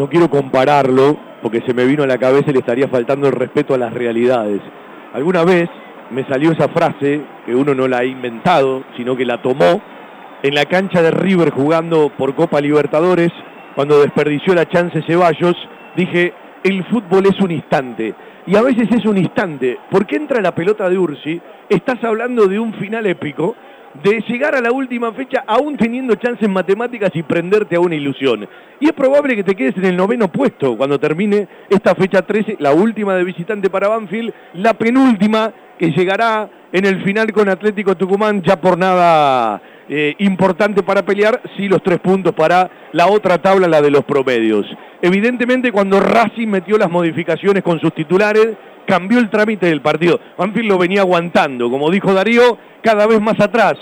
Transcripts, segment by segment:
no quiero compararlo, porque se me vino a la cabeza y le estaría faltando el respeto a las realidades. Alguna vez me salió esa frase, que uno no la ha inventado, sino que la tomó, en la cancha de River jugando por Copa Libertadores, cuando desperdició la chance Ceballos, dije, el fútbol es un instante. Y a veces es un instante, porque entra la pelota de Ursi, estás hablando de un final épico, de llegar a la última fecha aún teniendo chances matemáticas y prenderte a una ilusión. Y es probable que te quedes en el noveno puesto cuando termine esta fecha 13, la última de visitante para Banfield, la penúltima que llegará en el final con Atlético Tucumán, ya por nada eh, importante para pelear, sí los tres puntos para la otra tabla, la de los promedios. Evidentemente cuando Racing metió las modificaciones con sus titulares, cambió el trámite del partido. Banfield lo venía aguantando, como dijo Darío, cada vez más atrás.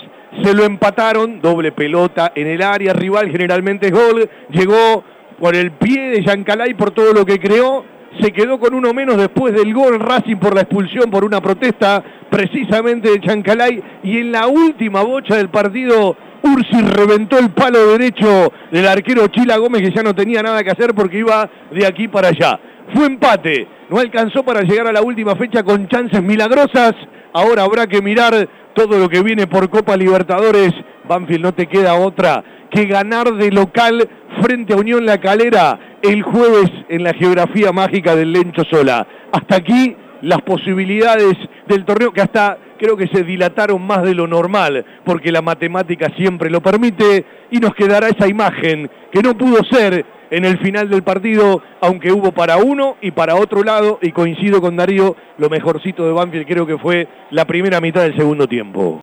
Se lo empataron, doble pelota en el área rival, generalmente es gol, llegó por el pie de Yancalay por todo lo que creó, se quedó con uno menos después del gol Racing por la expulsión por una protesta precisamente de Chancalay y en la última bocha del partido Ursi reventó el palo derecho del arquero Chila Gómez que ya no tenía nada que hacer porque iba de aquí para allá. Fue empate, no alcanzó para llegar a la última fecha con chances milagrosas. Ahora habrá que mirar todo lo que viene por Copa Libertadores. Banfield no te queda otra que ganar de local frente a Unión La Calera el jueves en la geografía mágica del Lencho Sola. Hasta aquí las posibilidades del torneo que hasta creo que se dilataron más de lo normal, porque la matemática siempre lo permite y nos quedará esa imagen que no pudo ser en el final del partido, aunque hubo para uno y para otro lado, y coincido con Darío, lo mejorcito de Banfield creo que fue la primera mitad del segundo tiempo.